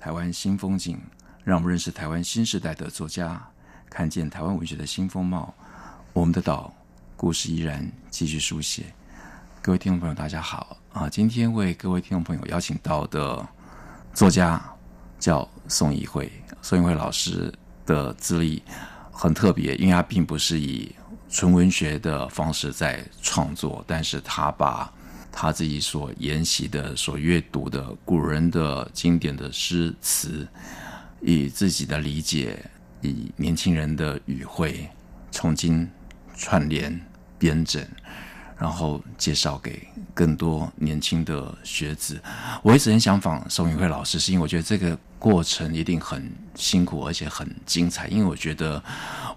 台湾新风景，让我们认识台湾新时代的作家，看见台湾文学的新风貌。我们的岛，故事依然继续书写。各位听众朋友，大家好啊！今天为各位听众朋友邀请到的作家叫宋怡慧。宋怡慧老师的资历很特别，因为他并不是以纯文学的方式在创作，但是他把他自己所研习的、所阅读的古人的经典的诗词，以自己的理解，以年轻人的语汇，重新串联编整，然后介绍给更多年轻的学子。我一直很想访宋怡慧老师，是因为我觉得这个过程一定很辛苦，而且很精彩。因为我觉得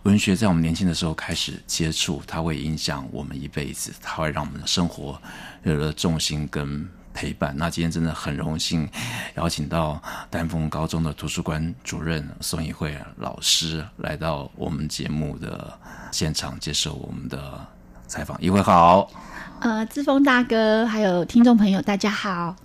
文学在我们年轻的时候开始接触，它会影响我们一辈子，它会让我们的生活有了重心跟陪伴。那今天真的很荣幸邀请到丹凤高中的图书馆主任宋怡慧老师来到我们节目的现场接受我们的采访。一会好，呃，志峰大哥，还有听众朋友，大家好。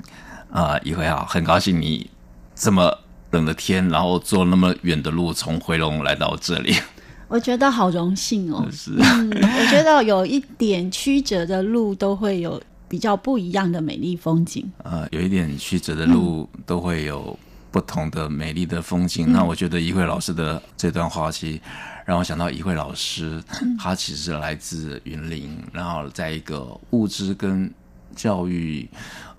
呃，一会好，很高兴你这么。冷的天，然后坐那么远的路从回龙来到这里，我觉得好荣幸哦。是，嗯，我觉得有一点曲折的路都会有比较不一样的美丽风景。呃，有一点曲折的路都会有不同的美丽的风景。嗯、那我觉得一慧老师的这段话，其实让我想到一慧老师，他其实来自云林，然后在一个物质跟教育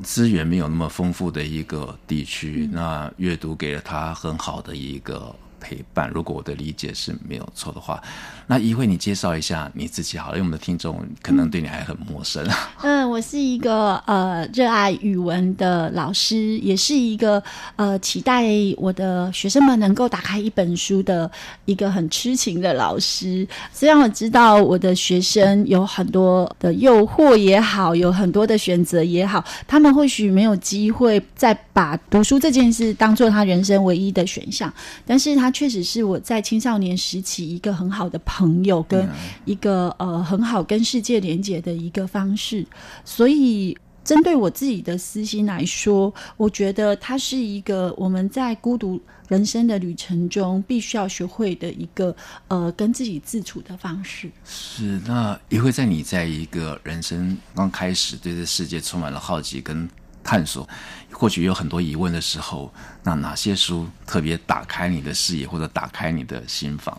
资源没有那么丰富的一个地区，嗯、那阅读给了他很好的一个陪伴。如果我的理解是没有错的话，那怡慧，你介绍一下你自己好了，因为我们的听众可能对你还很陌生。嗯，我是一个呃热爱语文的老师，也是一个呃期待我的学生们能够打开一本书的一个很痴情的老师。虽然我知道我的学生有很多的诱惑也好，有很多的选择也好，他们或许没有机会再把读书这件事当做他人生唯一的选项，但是他确实是我在青少年时期一个很好的朋友。跟一个呃很好跟世界连接的一个方式，所以针对我自己的私心来说，我觉得它是一个我们在孤独人生的旅程中必须要学会的一个呃跟自己自处的方式。是，那也会在你在一个人生刚开始对这世界充满了好奇跟探索，或许有很多疑问的时候。那哪些书特别打开你的视野，或者打开你的心房？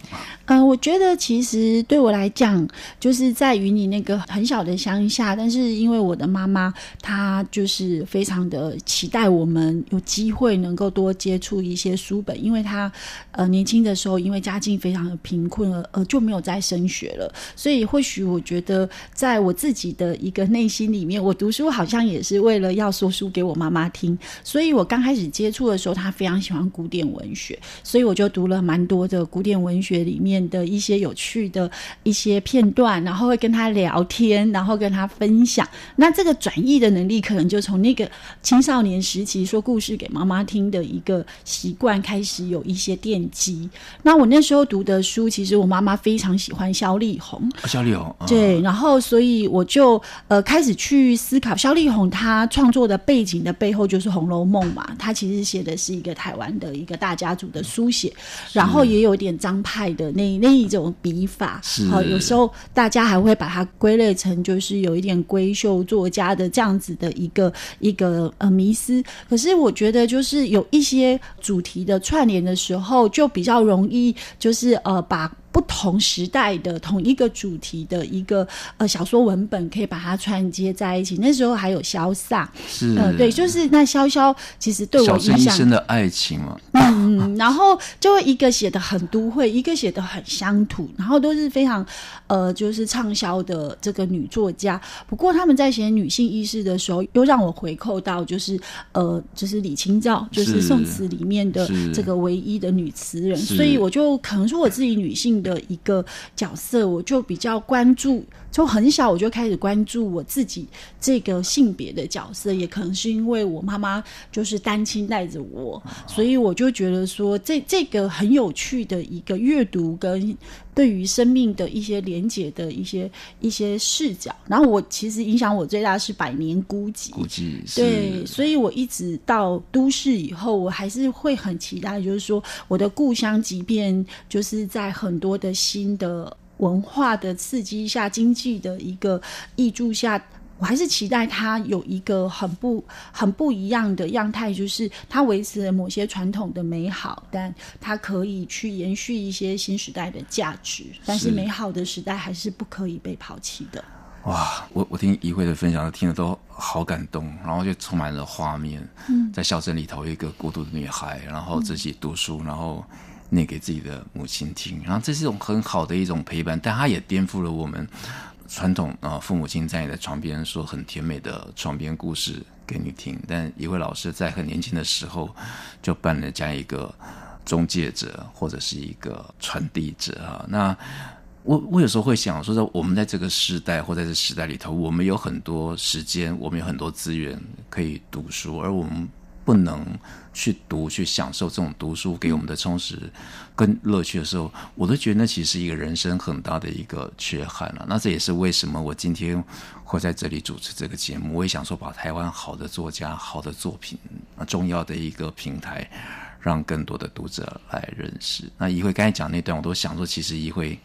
呃，我觉得其实对我来讲，就是在于你那个很小的乡下，但是因为我的妈妈她就是非常的期待我们有机会能够多接触一些书本，因为她呃年轻的时候因为家境非常的贫困而呃就没有再升学了，所以或许我觉得在我自己的一个内心里面，我读书好像也是为了要说书给我妈妈听，所以我刚开始接触的时候。她非常喜欢古典文学，所以我就读了蛮多的古典文学里面的一些有趣的一些片段，然后会跟她聊天，然后跟她分享。那这个转译的能力，可能就从那个青少年时期说故事给妈妈听的一个习惯开始有一些奠基。那我那时候读的书，其实我妈妈非常喜欢萧丽红，萧丽红对，然后所以我就呃开始去思考萧丽红她创作的背景的背后就是《红楼梦》嘛，它其实写的是一个台湾的一个大家族的书写，然后也有点张派的那那一种笔法，好，有时候大家还会把它归类成就是有一点闺秀作家的这样子的一个一个呃迷思。可是我觉得就是有一些主题的串联的时候，就比较容易就是呃把。同时代的同一个主题的一个呃小说文本，可以把它串接在一起。那时候还有潇洒，是，呃，对，就是那潇潇其实对我影响。小生的爱情嘛，嗯，然后就一个写的很都会，一个写的很乡土，然后都是非常呃，就是畅销的这个女作家。不过他们在写女性意识的时候，又让我回扣到就是呃，就是李清照，就是宋词里面的这个唯一的女词人，所以我就可能说我自己女性的的一个角色，我就比较关注。从很小我就开始关注我自己这个性别的角色，也可能是因为我妈妈就是单亲带着我，所以我就觉得说这这个很有趣的一个阅读跟对于生命的一些连结的一些一些视角。然后我其实影响我最大是《百年孤寂》，孤寂对，所以我一直到都市以后，我还是会很期待，就是说我的故乡，即便就是在很多的新的。文化的刺激下，经济的一个益注下，我还是期待它有一个很不很不一样的样态，就是它维持了某些传统的美好，但它可以去延续一些新时代的价值。但是美好的时代还是不可以被抛弃的。哇，我我听怡慧的分享，听得都好感动，然后就充满了画面。嗯，在小镇里头，一个孤独的女孩，然后自己读书，嗯、然后。念给自己的母亲听，然后这是一种很好的一种陪伴，但它也颠覆了我们传统啊，父母亲在你的床边说很甜美的床边故事给你听。但一位老师在很年轻的时候就扮了这样一个中介者或者是一个传递者啊。那我我有时候会想说，在我们在这个时代或在这时代里头，我们有很多时间，我们有很多资源可以读书，而我们。不能去读、去享受这种读书给我们的充实跟乐趣的时候，我都觉得那其实一个人生很大的一个缺憾了。那这也是为什么我今天会在这里主持这个节目。我也想说，把台湾好的作家、好的作品，重要的一个平台，让更多的读者来认识。那怡慧刚才讲那段，我都想说，其实怡慧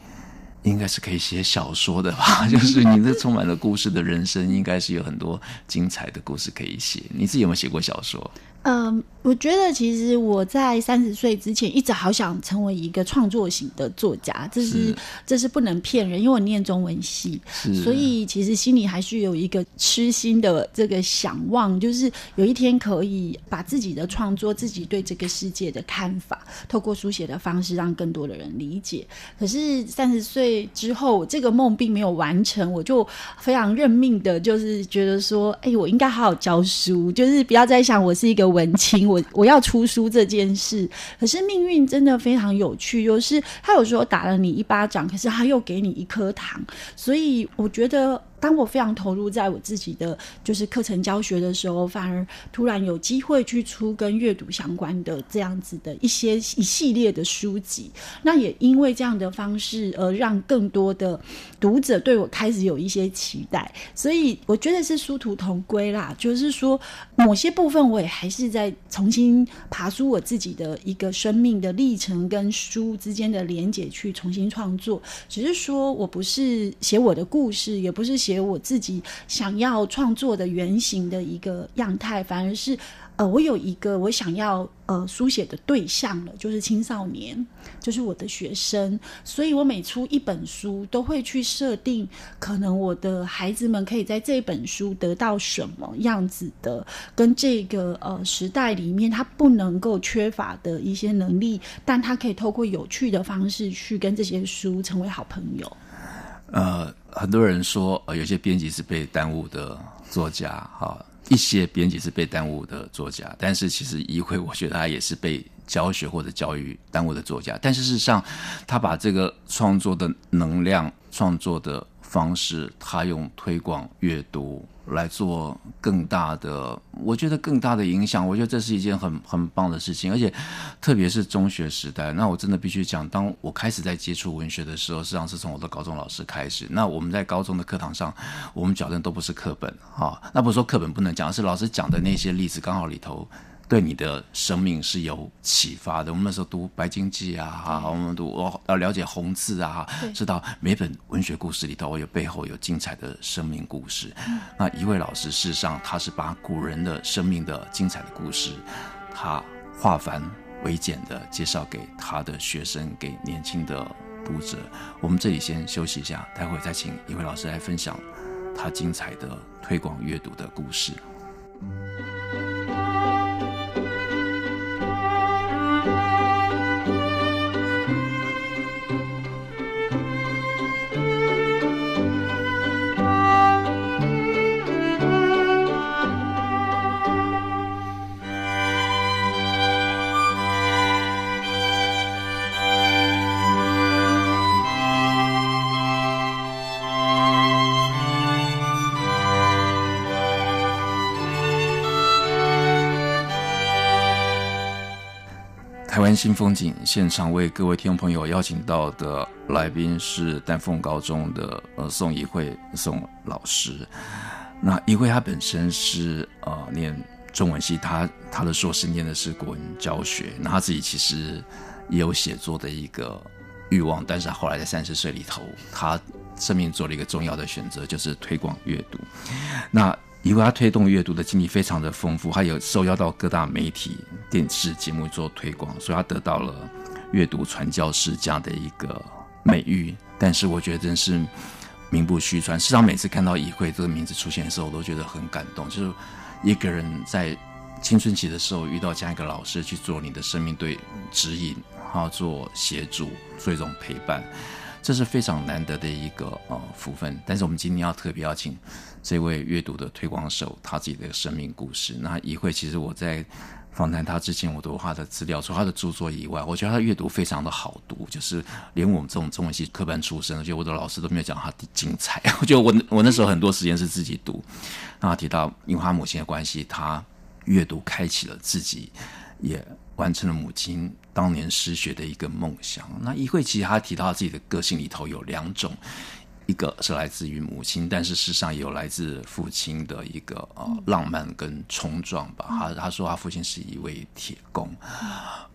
应该是可以写小说的吧？就是你这充满了故事的人生，应该是有很多精彩的故事可以写。你自己有没有写过小说？嗯，我觉得其实我在三十岁之前一直好想成为一个创作型的作家，这是，是这是不能骗人，因为我念中文系，所以其实心里还是有一个痴心的这个想望，就是有一天可以把自己的创作、自己对这个世界的看法，透过书写的方式让更多的人理解。可是三十岁之后，这个梦并没有完成，我就非常认命的，就是觉得说，哎，我应该好好教书，就是不要再想我是一个。文青，我我要出书这件事，可是命运真的非常有趣，就是他有时候打了你一巴掌，可是他又给你一颗糖，所以我觉得。当我非常投入在我自己的就是课程教学的时候，反而突然有机会去出跟阅读相关的这样子的一些一系列的书籍。那也因为这样的方式，而让更多的读者对我开始有一些期待。所以我觉得是殊途同归啦，就是说某些部分我也还是在重新爬出我自己的一个生命的历程跟书之间的连结，去重新创作。只是说我不是写我的故事，也不是写。我自己想要创作的原型的一个样态，反而是呃，我有一个我想要呃书写的对象了，就是青少年，就是我的学生。所以我每出一本书，都会去设定，可能我的孩子们可以在这本书得到什么样子的，跟这个呃时代里面他不能够缺乏的一些能力，但他可以透过有趣的方式去跟这些书成为好朋友。呃，很多人说，呃，有些编辑是被耽误的作家，哈，一些编辑是被耽误的作家，但是其实一辉，我觉得他也是被教学或者教育耽误的作家，但是事实上，他把这个创作的能量、创作的方式，他用推广阅读。来做更大的，我觉得更大的影响，我觉得这是一件很很棒的事情，而且特别是中学时代，那我真的必须讲，当我开始在接触文学的时候，实际上是从我的高中老师开始。那我们在高中的课堂上，我们矫正都不是课本啊，那不是说课本不能讲，是老师讲的那些例子刚好里头。对你的生命是有启发的。我们那时候读《白鲸记》啊，我们读我要了解红字啊，知道每本文学故事里头有背后有精彩的生命故事。那一位老师，事实上他是把古人的生命的精彩的故事，他化繁为简的介绍给他的学生，给年轻的读者。我们这里先休息一下，待会再请一位老师来分享他精彩的推广阅读的故事。台湾新风景现场为各位听众朋友邀请到的来宾是丹凤高中的呃宋怡慧宋老师。那怡慧她本身是呃念中文系，她她的硕士念的是国文教学。那她自己其实也有写作的一个欲望，但是后来在三十岁里头，她生命做了一个重要的选择，就是推广阅读。那因为他推动阅读的经历非常的丰富，他有受邀到各大媒体、电视节目做推广，所以他得到了阅读传教士这样的一个美誉。但是我觉得真是名不虚传。时常每次看到怡慧这个名字出现的时候，我都觉得很感动。就是一个人在青春期的时候遇到这样一个老师去做你的生命对指引，然后做协助，做一种陪伴。这是非常难得的一个呃福分，但是我们今天要特别邀请这位阅读的推广手，他自己的生命故事。那一会，其实我在访谈他之前，我读他的资料，除他的著作以外，我觉得他的阅读非常的好读，就是连我们这种中文系科班出身，而且我的老师都没有讲他的精彩。我觉得我我那时候很多时间是自己读。那提到，因为他母亲的关系，他阅读开启了自己，也完成了母亲当年失学的一个梦想。那一慧其实他提到自己的个性里头有两种，一个是来自于母亲，但是事实上也有来自父亲的一个呃浪漫跟冲撞吧。他他说他父亲是一位铁工，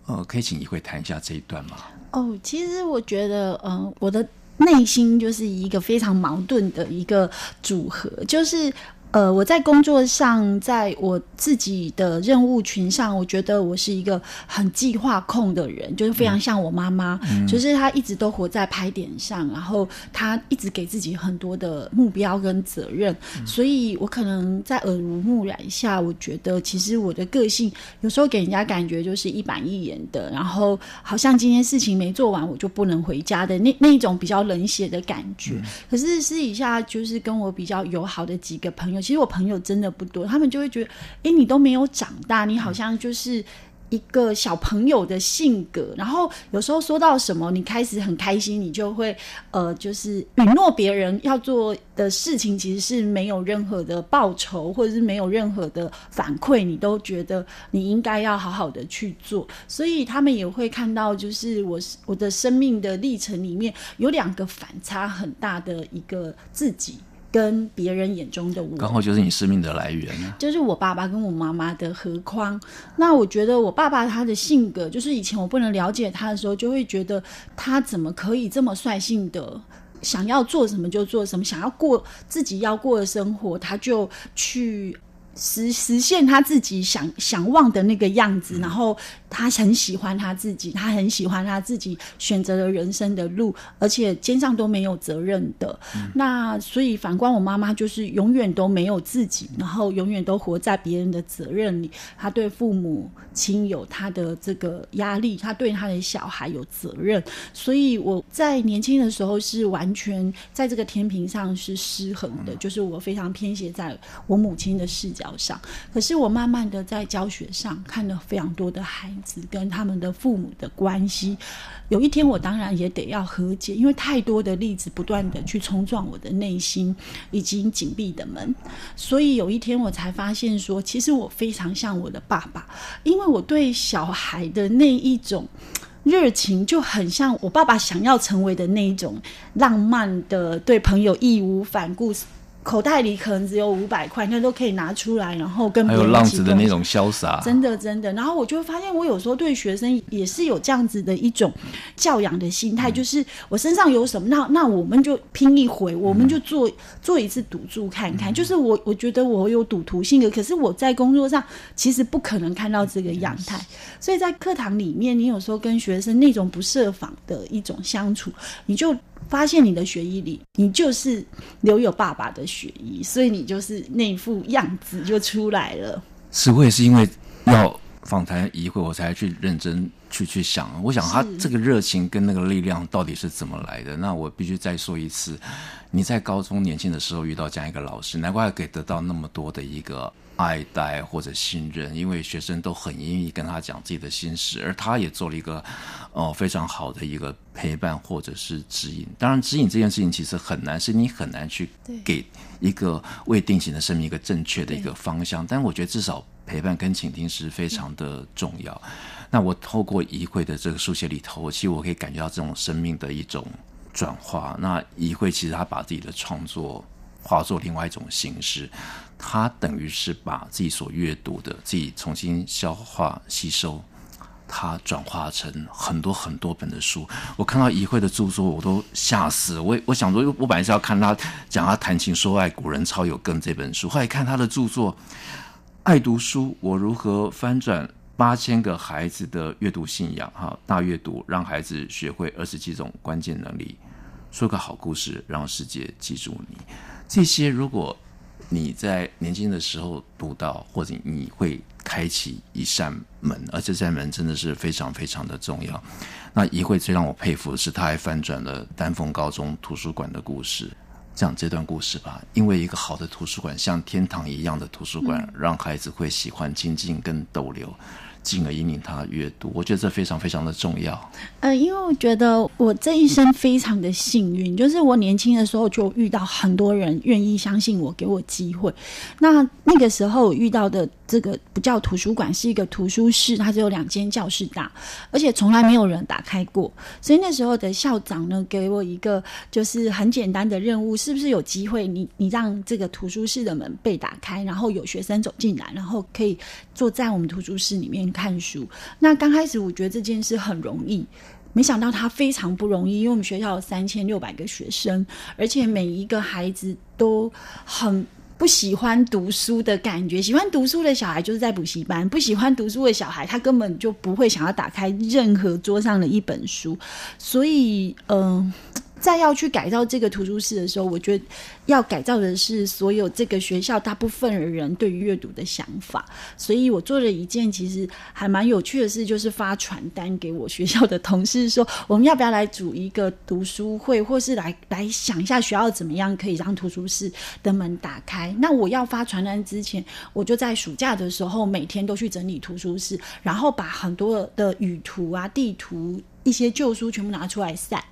呃，可以请一慧谈一下这一段吗？哦，其实我觉得，嗯、呃，我的内心就是一个非常矛盾的一个组合，就是。呃，我在工作上，在我自己的任务群上，我觉得我是一个很计划控的人，就是非常像我妈妈，嗯、就是她一直都活在拍点上，然后她一直给自己很多的目标跟责任，嗯、所以我可能在耳濡目染下，我觉得其实我的个性有时候给人家感觉就是一板一眼的，然后好像今天事情没做完，我就不能回家的那那一种比较冷血的感觉。嗯、可是私底下就是跟我比较友好的几个朋友。其实我朋友真的不多，他们就会觉得，哎，你都没有长大，你好像就是一个小朋友的性格。然后有时候说到什么，你开始很开心，你就会呃，就是允诺别人要做的事情，其实是没有任何的报酬，或者是没有任何的反馈，你都觉得你应该要好好的去做。所以他们也会看到，就是我我的生命的历程里面有两个反差很大的一个自己。跟别人眼中的我，刚好就是你生命的来源呢。就是我爸爸跟我妈妈的合框。那我觉得我爸爸他的性格，就是以前我不能了解他的时候，就会觉得他怎么可以这么率性的想要做什么就做什么，想要过自己要过的生活，他就去。实实现他自己想想望的那个样子，然后他很喜欢他自己，他很喜欢他自己选择的人生的路，而且肩上都没有责任的。嗯、那所以反观我妈妈，就是永远都没有自己，然后永远都活在别人的责任里。他对父母亲有他的这个压力，他对他的小孩有责任。所以我在年轻的时候是完全在这个天平上是失衡的，嗯、就是我非常偏斜在我母亲的视角上，可是我慢慢的在教学上看了非常多的孩子跟他们的父母的关系，有一天我当然也得要和解，因为太多的例子不断的去冲撞我的内心已经紧闭的门，所以有一天我才发现说，其实我非常像我的爸爸，因为我对小孩的那一种热情就很像我爸爸想要成为的那一种浪漫的，对朋友义无反顾。口袋里可能只有五百块，那都可以拿出来，然后跟别人还有浪子的那种潇洒，真的真的。然后我就会发现，我有时候对学生也是有这样子的一种教养的心态，嗯、就是我身上有什么，那那我们就拼一回，我们就做、嗯、做一次赌注看看。嗯、就是我我觉得我有赌徒性格，可是我在工作上其实不可能看到这个样态，嗯、所以在课堂里面，你有时候跟学生那种不设防的一种相处，你就。发现你的血液里，你就是留有爸爸的血液，所以你就是那副样子就出来了。是，我也是因为要访谈一会，我才去认真去去想。我想他这个热情跟那个力量到底是怎么来的？那我必须再说一次，你在高中年轻的时候遇到这样一个老师，难怪可以得到那么多的一个。爱戴或者信任，因为学生都很愿意跟他讲自己的心事，而他也做了一个哦非常好的一个陪伴或者是指引。当然，指引这件事情其实很难，是你很难去给一个未定型的生命一个正确的一个方向。但我觉得至少陪伴跟倾听是非常的重要。那我透过仪慧的这个书写里头，其实我可以感觉到这种生命的一种转化。那仪慧其实他把自己的创作化作另外一种形式。他等于是把自己所阅读的，自己重新消化吸收，他转化成很多很多本的书。我看到仪慧的著作，我都吓死。我我想说，我本来是要看他讲他谈情说爱，古人超有梗这本书。后来看他的著作，《爱读书：我如何翻转八千个孩子的阅读信仰》哈，大阅读让孩子学会二十几种关键能力，说个好故事让世界记住你。这些如果。你在年轻的时候读到，或者你会开启一扇门，而这扇门真的是非常非常的重要。那一会最让我佩服的是，他还翻转了丹凤高中图书馆的故事，讲这段故事吧。因为一个好的图书馆，像天堂一样的图书馆，让孩子会喜欢亲近跟逗留。进而引领他阅读，我觉得这非常非常的重要。呃，因为我觉得我这一生非常的幸运，就是我年轻的时候就遇到很多人愿意相信我，给我机会。那那个时候遇到的这个不叫图书馆，是一个图书室，它只有两间教室大，而且从来没有人打开过。所以那时候的校长呢，给我一个就是很简单的任务，是不是有机会你你让这个图书室的门被打开，然后有学生走进来，然后可以坐在我们图书室里面。看书，那刚开始我觉得这件事很容易，没想到他非常不容易，因为我们学校有三千六百个学生，而且每一个孩子都很不喜欢读书的感觉。喜欢读书的小孩就是在补习班，不喜欢读书的小孩他根本就不会想要打开任何桌上的一本书，所以嗯。在要去改造这个图书室的时候，我觉得要改造的是所有这个学校大部分的人对于阅读的想法。所以我做了一件其实还蛮有趣的事，就是发传单给我学校的同事说，我们要不要来组一个读书会，或是来来想一下学校怎么样可以让图书室的门打开。那我要发传单之前，我就在暑假的时候每天都去整理图书室，然后把很多的语图啊、地图、一些旧书全部拿出来晒。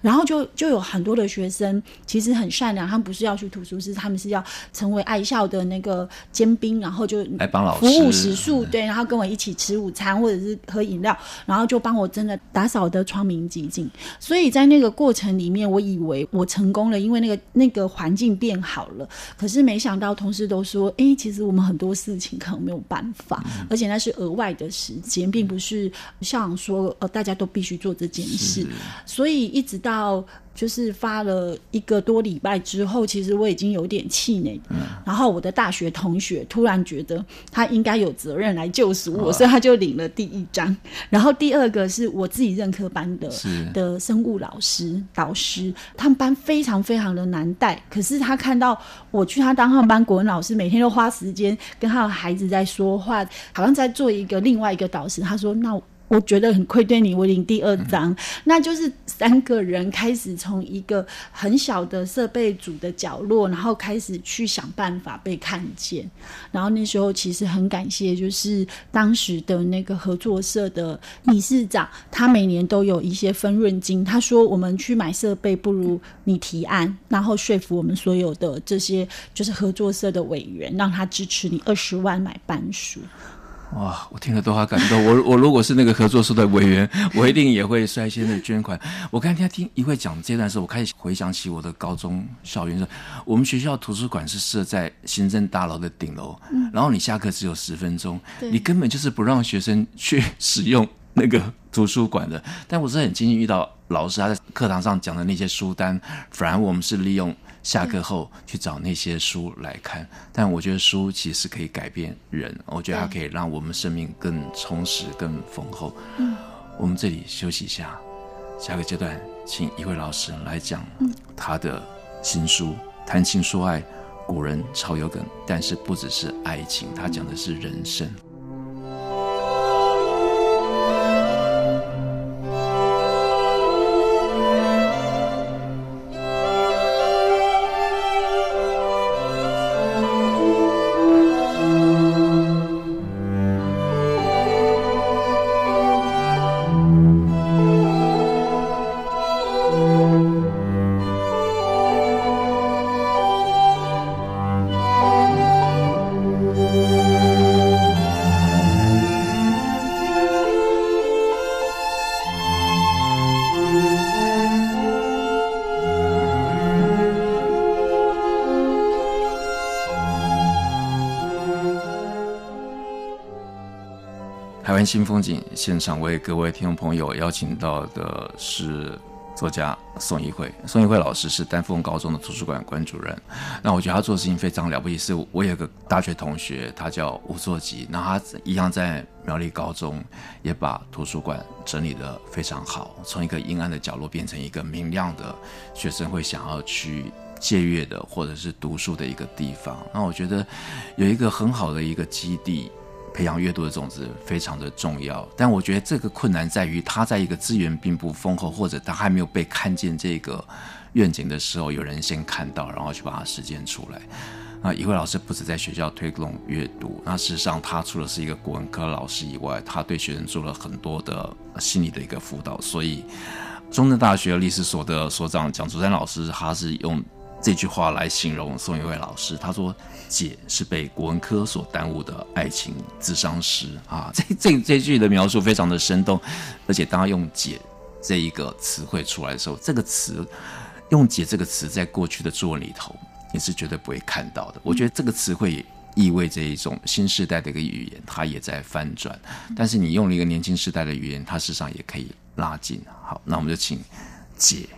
然后就就有很多的学生其实很善良，他们不是要去图书室，他们是要成为爱校的那个尖兵，然后就来帮老师服务食宿，对，然后跟我一起吃午餐或者是喝饮料，然后就帮我真的打扫得窗明几净。所以在那个过程里面，我以为我成功了，因为那个那个环境变好了。可是没想到同事都说，哎，其实我们很多事情可能没有办法，嗯、而且那是额外的时间，并不是校长说呃大家都必须做这件事。所以一直到。就是发了一个多礼拜之后，其实我已经有点气馁。嗯、然后我的大学同学突然觉得他应该有责任来救赎我，哦、所以他就领了第一张。然后第二个是我自己任课班的的生物老师导师，他们班非常非常的难带。可是他看到我去他当他们班国文老师，每天都花时间跟他的孩子在说话，好像在做一个另外一个导师。他说：“那。”我觉得很愧对你，我领第二张，那就是三个人开始从一个很小的设备组的角落，然后开始去想办法被看见。然后那时候其实很感谢，就是当时的那个合作社的理事长，他每年都有一些分润金。他说：“我们去买设备，不如你提案，然后说服我们所有的这些就是合作社的委员，让他支持你二十万买班书。”哇，我听了都好感动。我 我如果是那个合作社的委员，我一定也会率先的捐款。我刚才听一会讲这段时候，我开始回想起我的高中校园。我们学校图书馆是设在行政大楼的顶楼，嗯、然后你下课只有十分钟，你根本就是不让学生去使用那个图书馆的。但我是很庆幸遇到老师他在课堂上讲的那些书单，反而我们是利用。下课后去找那些书来看，但我觉得书其实可以改变人，我觉得它可以让我们生命更充实、更丰厚。嗯，我们这里休息一下，下个阶段请一位老师来讲他的新书《谈情说爱》，古人超有梗，但是不只是爱情，他讲的是人生。台湾新风景现场为各位听众朋友邀请到的是作家宋怡慧。宋怡慧老师是丹凤高中的图书馆馆主任。那我觉得他做事情非常了不起。是我有个大学同学，他叫吴作吉，那他一样在苗栗高中也把图书馆整理得非常好，从一个阴暗的角落变成一个明亮的学生会想要去借阅的或者是读书的一个地方。那我觉得有一个很好的一个基地。培养阅读的种子非常的重要，但我觉得这个困难在于，他在一个资源并不丰厚，或者他还没有被看见这个愿景的时候，有人先看到，然后去把它实践出来。那一位老师不止在学校推动阅读，那事实上他除了是一个国文科老师以外，他对学生做了很多的心理的一个辅导。所以，中正大学历史所的所长蒋竹山老师，他是用。这句话来形容宋一伟老师，他说：“姐是被国文科所耽误的爱情智商师啊。”这这这句的描述非常的生动，而且当他用“姐”这一个词汇出来的时候，这个词用“姐”这个词在过去的作文里头你是绝对不会看到的。我觉得这个词汇也意味着一种新时代的一个语言，它也在翻转。但是你用了一个年轻时代的语言，它事实上也可以拉近。好，那我们就请姐。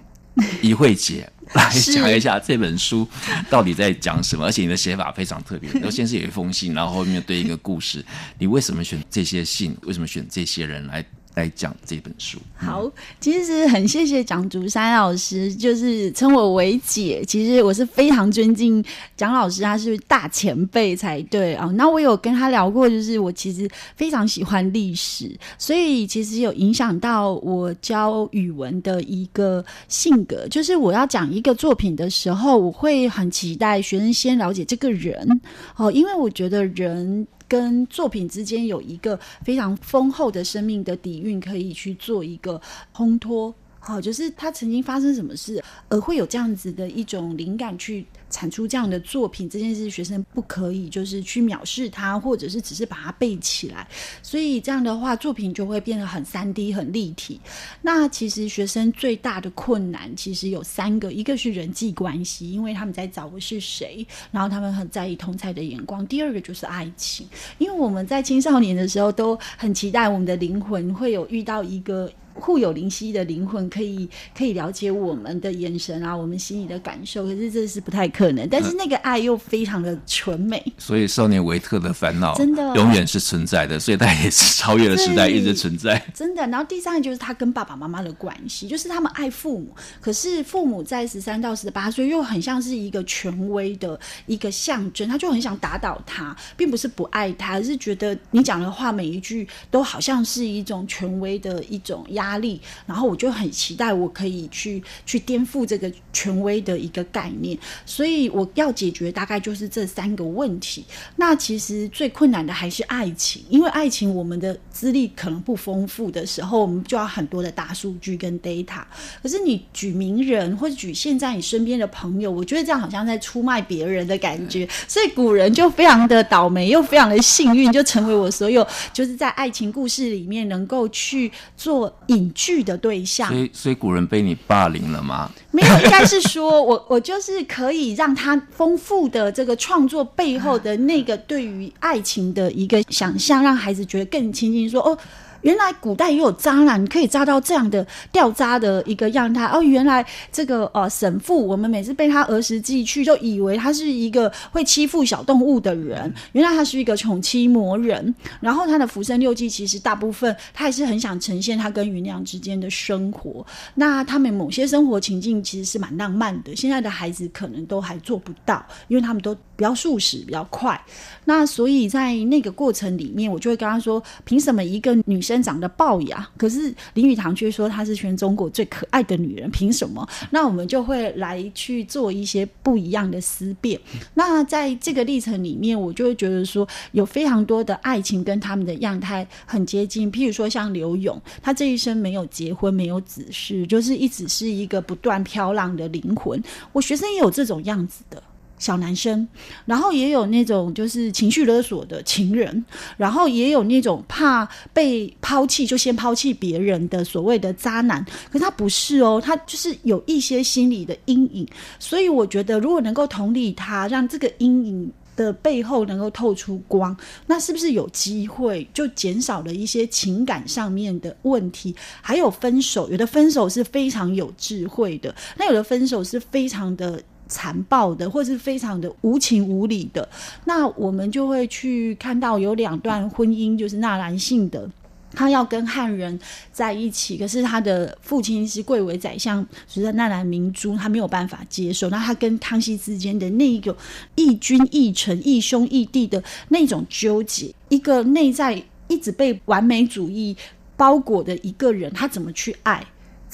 怡慧姐来讲一下这本书到底在讲什么，而且你的写法非常特别。然后先是有一封信，然后后面对一个故事，你为什么选这些信？为什么选这些人来？来讲这本书。好，其实很谢谢蒋竹山老师，就是称我为姐。其实我是非常尊敬蒋老师，他是大前辈才对啊。那我有跟他聊过，就是我其实非常喜欢历史，所以其实有影响到我教语文的一个性格。就是我要讲一个作品的时候，我会很期待学生先了解这个人哦，因为我觉得人。跟作品之间有一个非常丰厚的生命的底蕴，可以去做一个烘托。好，就是他曾经发生什么事，而会有这样子的一种灵感去产出这样的作品。这件事学生不可以就是去藐视他，或者是只是把它背起来。所以这样的话，作品就会变得很三 D、很立体。那其实学生最大的困难其实有三个，一个是人际关系，因为他们在找的是谁，然后他们很在意同侪的眼光。第二个就是爱情，因为我们在青少年的时候都很期待我们的灵魂会有遇到一个。互有灵犀的灵魂可以可以了解我们的眼神啊，我们心里的感受，可是这是不太可能。但是那个爱又非常的纯美，所以少年维特的烦恼真的永远是存在的，所以他也是超越了时代，一直存在。真的。然后第三个就是他跟爸爸妈妈的关系，就是他们爱父母，可是父母在十三到十八岁又很像是一个权威的一个象征，他就很想打倒他，并不是不爱他，而是觉得你讲的话每一句都好像是一种权威的一种压。压力，然后我就很期待我可以去去颠覆这个权威的一个概念，所以我要解决大概就是这三个问题。那其实最困难的还是爱情，因为爱情我们的资历可能不丰富的时候，我们就要很多的大数据跟 data。可是你举名人或者举现在你身边的朋友，我觉得这样好像在出卖别人的感觉。所以古人就非常的倒霉，又非常的幸运，就成为我所有就是在爱情故事里面能够去做隐居的对象。所以，所以古人被你霸凌了吗？没有，应该是说 我我就是可以让他丰富的这个创作背后的那个对于爱情的一个想象，让孩子觉得更亲近。说哦。原来古代也有渣男，可以渣到这样的掉渣的一个样态。哦，原来这个呃神父，我们每次被他儿时记去，就以为他是一个会欺负小动物的人。原来他是一个宠妻魔人。然后他的《浮生六记》其实大部分他也是很想呈现他跟芸娘之间的生活。那他们某些生活情境其实是蛮浪漫的，现在的孩子可能都还做不到，因为他们都比较速食，比较快。那所以在那个过程里面，我就会跟他说：凭什么一个女生？长得龅牙，可是林语堂却说她是全中国最可爱的女人，凭什么？那我们就会来去做一些不一样的思辨。那在这个历程里面，我就会觉得说，有非常多的爱情跟他们的样态很接近。譬如说，像刘勇，他这一生没有结婚，没有子嗣，就是一直是一个不断飘浪的灵魂。我学生也有这种样子的。小男生，然后也有那种就是情绪勒索的情人，然后也有那种怕被抛弃就先抛弃别人的所谓的渣男。可是他不是哦，他就是有一些心理的阴影。所以我觉得，如果能够同理他，让这个阴影的背后能够透出光，那是不是有机会就减少了一些情感上面的问题？还有分手，有的分手是非常有智慧的，那有的分手是非常的。残暴的，或是非常的无情无理的，那我们就会去看到有两段婚姻，就是纳兰性德，他要跟汉人在一起，可是他的父亲是贵为宰相，所以纳兰明珠他没有办法接受。那他跟康熙之间的那一个义君义臣、义兄义弟的那种纠结，一个内在一直被完美主义包裹的一个人，他怎么去爱？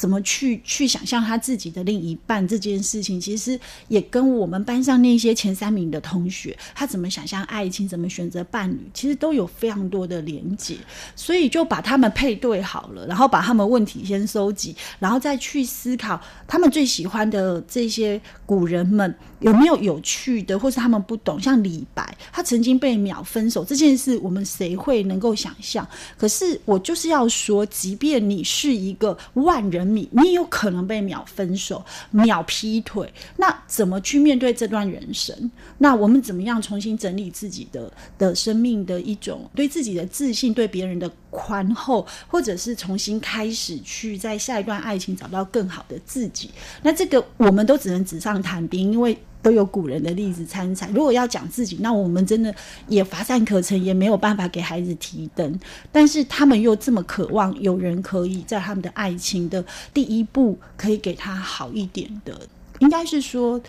怎么去去想象他自己的另一半这件事情，其实也跟我们班上那些前三名的同学，他怎么想象爱情，怎么选择伴侣，其实都有非常多的连接。所以就把他们配对好了，然后把他们问题先收集，然后再去思考他们最喜欢的这些古人们有没有有趣的，或是他们不懂。像李白，他曾经被秒分手这件事，我们谁会能够想象？可是我就是要说，即便你是一个万人。你你有可能被秒分手、秒劈腿，那怎么去面对这段人生？那我们怎么样重新整理自己的的生命的一种对自己的自信、对别人的宽厚，或者是重新开始去在下一段爱情找到更好的自己？那这个我们都只能纸上谈兵，因为。都有古人的例子参采。如果要讲自己，那我们真的也乏善可陈，也没有办法给孩子提灯。但是他们又这么渴望有人可以在他们的爱情的第一步，可以给他好一点的，应该是说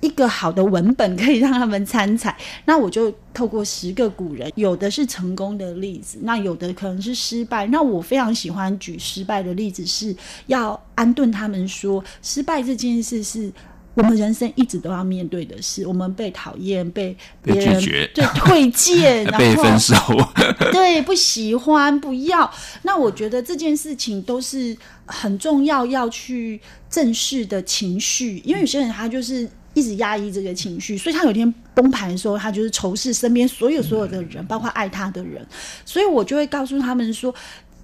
一个好的文本可以让他们参采。那我就透过十个古人，有的是成功的例子，那有的可能是失败。那我非常喜欢举失败的例子，是要安顿他们说，失败这件事是。我们人生一直都要面对的是，我们被讨厌、被别人对推荐，然后被分手，对不喜欢、不要。那我觉得这件事情都是很重要要去正视的情绪，因为有些人他就是一直压抑这个情绪，所以他有一天崩盘的时候，他就是仇视身边所有所有的人，嗯、包括爱他的人。所以我就会告诉他们说。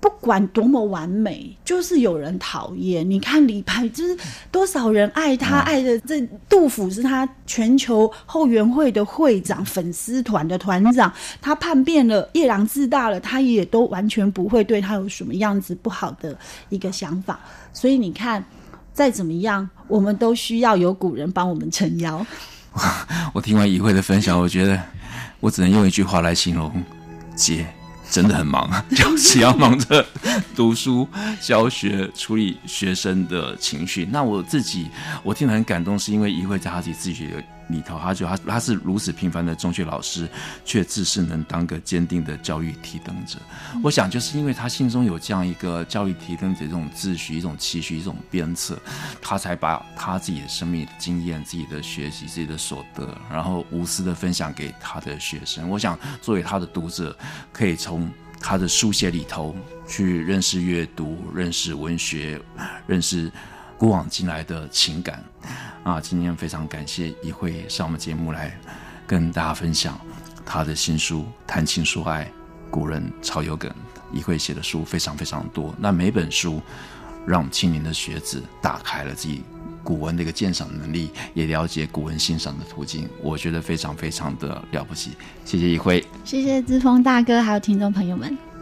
不管多么完美，就是有人讨厌。你看李白，就是多少人爱他，爱的这杜甫是他全球后援会的会长，粉丝团的团长。他叛变了，夜郎自大了，他也都完全不会对他有什么样子不好的一个想法。所以你看，再怎么样，我们都需要有古人帮我们撑腰。我听完仪慧的分享，我觉得我只能用一句话来形容：姐。真的很忙，就是要忙着读书、教学、处理学生的情绪。那我自己，我听得很感动，是因为一会在他自己自己里头，他就他他是如此平凡的中学老师，却自是能当个坚定的教育提灯者。我想，就是因为他心中有这样一个教育提灯者这种秩序、一种期许、一种鞭策，他才把他自己的生命的经验、自己的学习、自己的所得，然后无私的分享给他的学生。我想，作为他的读者，可以从他的书写里头去认识阅读、认识文学、认识。古往今来的情感啊，今天非常感谢一慧上我们节目来跟大家分享他的新书《谈情说爱》，古人超有梗。一慧写的书非常非常多，那每本书让我们青年的学子打开了自己古文的一个鉴赏能力，也了解古文欣赏的途径，我觉得非常非常的了不起。谢谢怡慧，谢谢志峰大哥，还有听众朋友们。